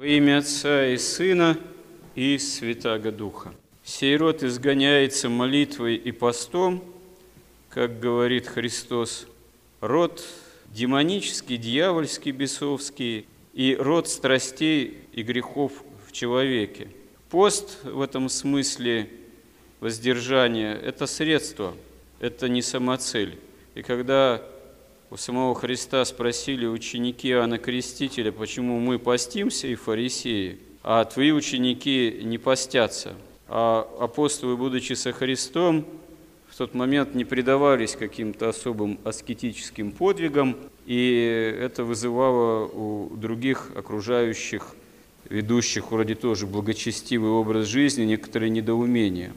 Во имя Отца и Сына и Святаго Духа. Сей род изгоняется молитвой и постом, как говорит Христос, род демонический, дьявольский, бесовский и род страстей и грехов в человеке. Пост в этом смысле воздержания – это средство, это не самоцель. И когда у самого Христа спросили ученики Иоанна Крестителя, почему мы постимся и фарисеи, а твои ученики не постятся. А апостолы, будучи со Христом, в тот момент не предавались каким-то особым аскетическим подвигам, и это вызывало у других окружающих, ведущих вроде тоже благочестивый образ жизни, некоторые недоумения.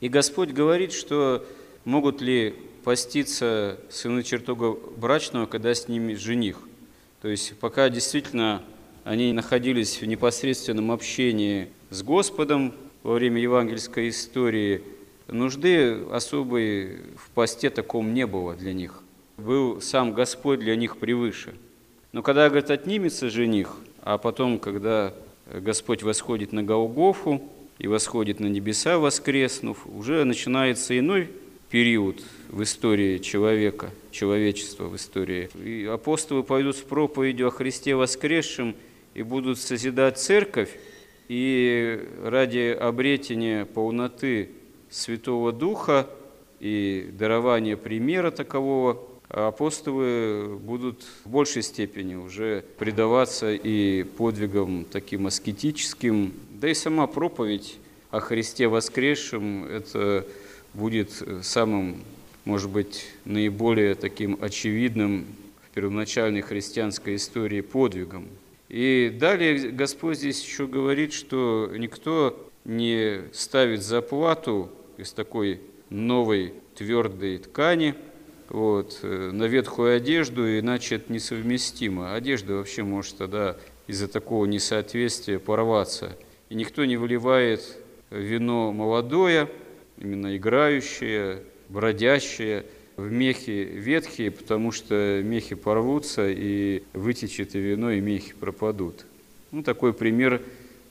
И Господь говорит, что могут ли поститься сыны чертога брачного, когда с ними жених. То есть пока действительно они находились в непосредственном общении с Господом во время евангельской истории, нужды особой в посте таком не было для них. Был сам Господь для них превыше. Но когда, говорит, отнимется жених, а потом, когда Господь восходит на Голгофу и восходит на небеса, воскреснув, уже начинается иной период в истории человека, человечества в истории. И апостолы пойдут с проповедью о Христе воскресшем и будут созидать церковь, и ради обретения полноты Святого Духа и дарования примера такового апостолы будут в большей степени уже предаваться и подвигам таким аскетическим, да и сама проповедь о Христе воскресшем – это будет самым, может быть, наиболее таким очевидным в первоначальной христианской истории подвигом. И далее Господь здесь еще говорит, что никто не ставит заплату из такой новой твердой ткани вот, на ветхую одежду, иначе это несовместимо. Одежда вообще может тогда из-за такого несоответствия порваться. И никто не выливает вино молодое, именно играющие, бродящие, в мехи ветхие, потому что мехи порвутся, и вытечет и вино, и мехи пропадут. Ну, такой пример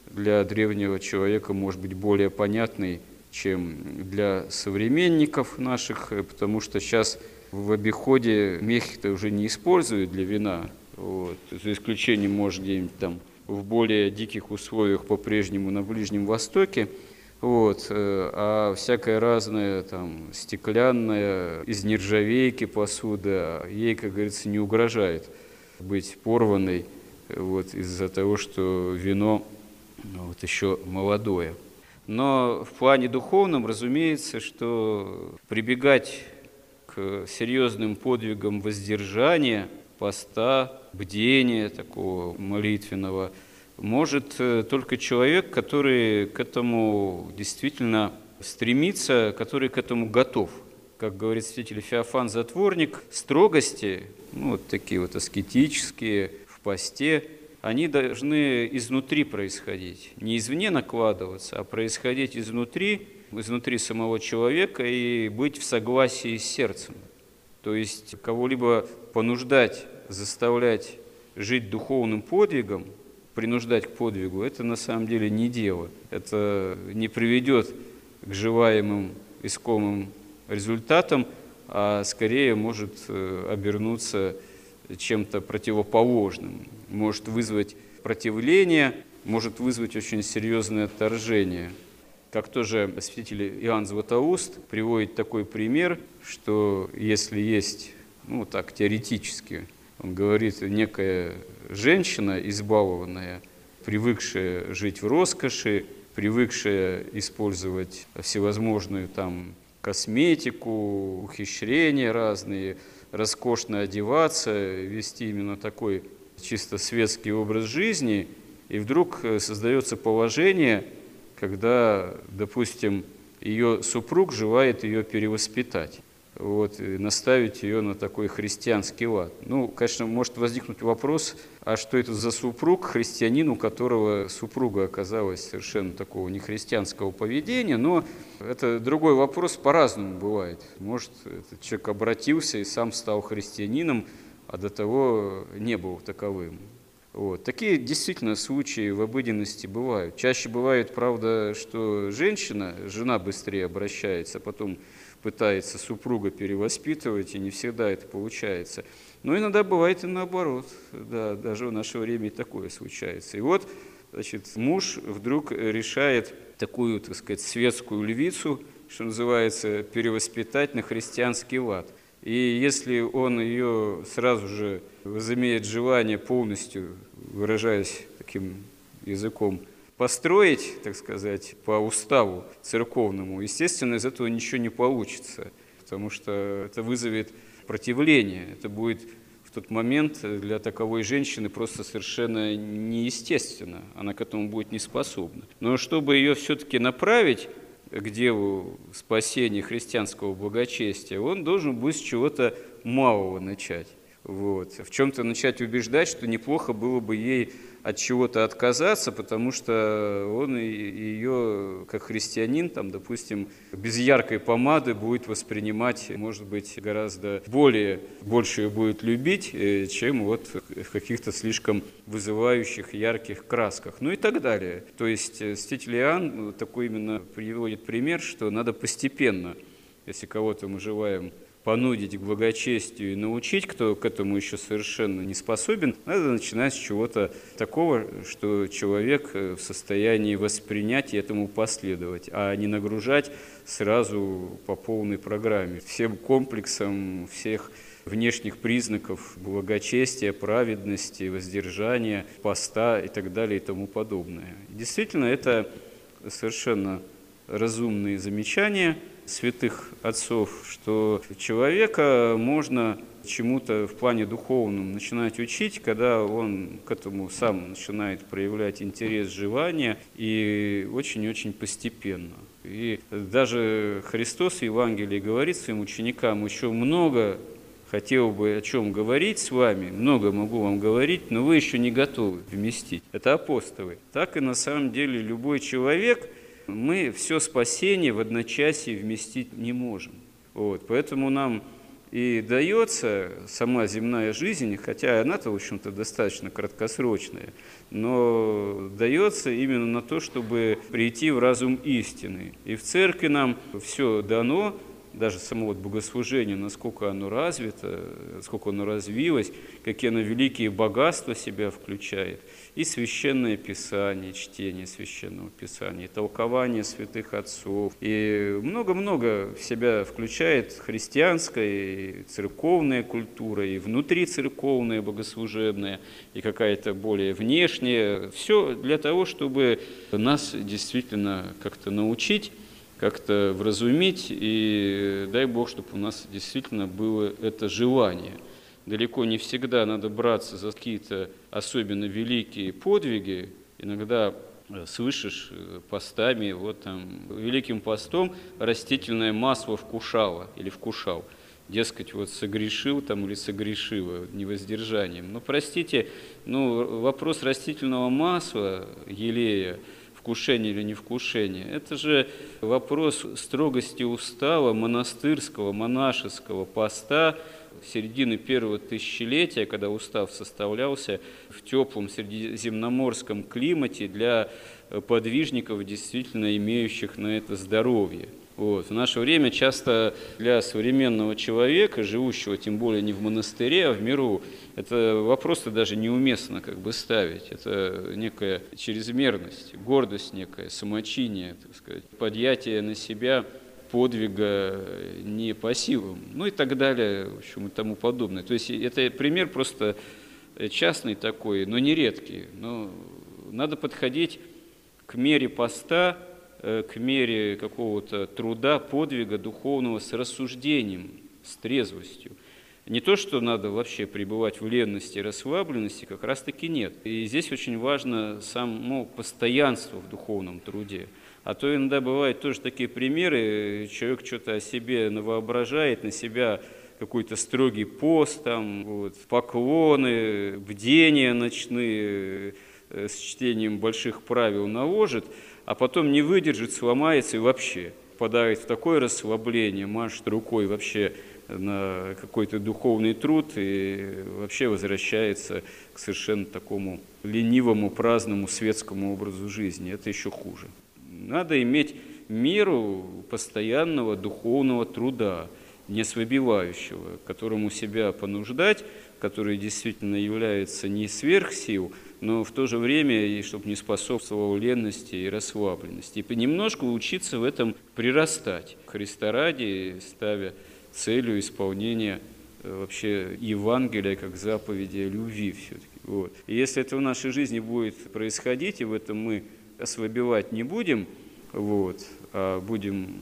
для древнего человека может быть более понятный, чем для современников наших, потому что сейчас в обиходе мехи-то уже не используют для вина, вот, за исключением, может, где-нибудь там в более диких условиях по-прежнему на Ближнем Востоке – вот, э, а всякая разная там стеклянная, из нержавейки посуда, ей, как говорится, не угрожает быть порванной вот, из-за того, что вино ну, вот, еще молодое. Но в плане духовном, разумеется, что прибегать к серьезным подвигам воздержания, поста, бдения такого молитвенного – может э, только человек, который к этому действительно стремится, который к этому готов. Как говорит святитель Феофан Затворник, строгости, ну, вот такие вот аскетические, в посте, они должны изнутри происходить, не извне накладываться, а происходить изнутри, изнутри самого человека и быть в согласии с сердцем. То есть кого-либо понуждать, заставлять жить духовным подвигом – принуждать к подвигу, это на самом деле не дело. Это не приведет к желаемым искомым результатам, а скорее может э, обернуться чем-то противоположным, может вызвать противление, может вызвать очень серьезное отторжение. Как тоже святитель Иоанн Златоуст приводит такой пример, что если есть, ну так теоретически, он говорит, некая женщина избалованная, привыкшая жить в роскоши, привыкшая использовать всевозможную там косметику, ухищрения разные, роскошно одеваться, вести именно такой чисто светский образ жизни, и вдруг э, создается положение, когда, допустим, ее супруг желает ее перевоспитать вот, и наставить ее на такой христианский лад. Ну, конечно, может возникнуть вопрос, а что это за супруг, христианин, у которого супруга оказалась совершенно такого нехристианского поведения, но это другой вопрос, по-разному бывает. Может, этот человек обратился и сам стал христианином, а до того не был таковым. Вот. Такие действительно случаи в обыденности бывают. Чаще бывает, правда, что женщина, жена быстрее обращается, а потом пытается супруга перевоспитывать, и не всегда это получается. Но иногда бывает и наоборот. Да, даже в наше время и такое случается. И вот, значит, муж вдруг решает такую, так сказать, светскую львицу, что называется, перевоспитать на христианский лад. И если он ее сразу же возымеет желание полностью, выражаясь таким языком, построить, так сказать, по уставу церковному, естественно, из этого ничего не получится, потому что это вызовет противление. Это будет в тот момент для таковой женщины просто совершенно неестественно. Она к этому будет не способна. Но чтобы ее все-таки направить к делу спасения христианского благочестия, он должен будет с чего-то малого начать. Вот. В чем-то начать убеждать, что неплохо было бы ей от чего-то отказаться, потому что он ее, как христианин, там, допустим, без яркой помады будет воспринимать, может быть, гораздо более, больше ее будет любить, э, чем вот в каких-то слишком вызывающих ярких красках, ну и так далее. То есть э, святитель Иоанн такой именно приводит пример, что надо постепенно, если кого-то мы желаем понудить к благочестию и научить, кто к этому еще совершенно не способен, надо начинать с чего-то такого, что человек э, в состоянии воспринять и этому последовать, а не нагружать сразу по полной программе, всем комплексом всех внешних признаков благочестия, праведности, воздержания, поста и так далее и тому подобное. Действительно, это совершенно разумные замечания – святых отцов, что человека можно чему-то в плане духовном начинать учить, когда он к этому сам начинает проявлять интерес, желание, и очень-очень постепенно. И даже Христос в Евангелии говорит своим ученикам, еще много хотел бы о чем говорить с вами, много могу вам говорить, но вы еще не готовы вместить. Это апостолы. Так и на самом деле любой человек – мы все спасение в одночасье вместить не можем. Вот, поэтому нам и дается сама земная жизнь, хотя она-то, в общем-то, достаточно краткосрочная, но дается именно на то, чтобы прийти в разум истины. И в церкви нам все дано, даже само вот богослужение, насколько оно развито, сколько оно развилось, какие оно великие богатства себя включает, и священное писание, чтение священного писания, и толкование святых отцов, и много-много себя включает христианская и церковная культура, и внутрицерковная богослужебная, и какая-то более внешняя. Все для того, чтобы нас действительно как-то научить как-то вразумить, и дай Бог, чтобы у нас действительно было это желание. Далеко не всегда надо браться за какие-то особенно великие подвиги, иногда э, слышишь э, постами, вот там, великим постом растительное масло вкушало или вкушал. Дескать, вот согрешил там или согрешила невоздержанием. Но простите, ну, вопрос растительного масла, елея, вкушение или не вкушение. Это же вопрос строгости устава монастырского, монашеского поста середины первого тысячелетия, когда устав составлялся в теплом средиземноморском климате для подвижников, действительно имеющих на это здоровье. Вот. В наше время часто для современного человека, живущего тем более не в монастыре, а в миру, это вопрос-то даже неуместно как бы ставить. Это некая чрезмерность, гордость некая, самочиние, так сказать, подъятие на себя подвига не по силам, ну и так далее, в общем, и тому подобное. То есть это пример просто частный такой, но не редкий. Но надо подходить к мере поста к мере какого-то труда, подвига духовного с рассуждением, с трезвостью. Не то, что надо вообще пребывать в ленности расслабленности, как раз таки нет. И здесь очень важно само постоянство в духовном труде. А то иногда бывают тоже такие примеры, человек что-то о себе навоображает, на себя какой-то строгий пост, там, вот, поклоны, бдения ночные э, с чтением больших правил наложит – а потом не выдержит, сломается и вообще попадает в такое расслабление, машет рукой вообще на какой-то духовный труд и вообще возвращается к совершенно такому ленивому, праздному светскому образу жизни. Это еще хуже. Надо иметь меру постоянного духовного труда, не ослабевающего, которому себя понуждать, который действительно является не сверхсил, но в то же время, и чтобы не способствовал ленности и расслабленности. И понемножку учиться в этом прирастать. Христа ради, ставя целью исполнения э, вообще Евангелия как заповеди любви все-таки. Вот. И если это в нашей жизни будет происходить, и в этом мы ослабевать не будем, вот, а будем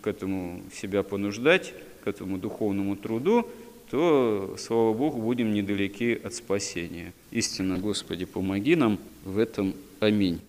к этому себя понуждать, к этому духовному труду, то, слава Богу, будем недалеки от спасения. Истинно, Господи, помоги нам в этом. Аминь.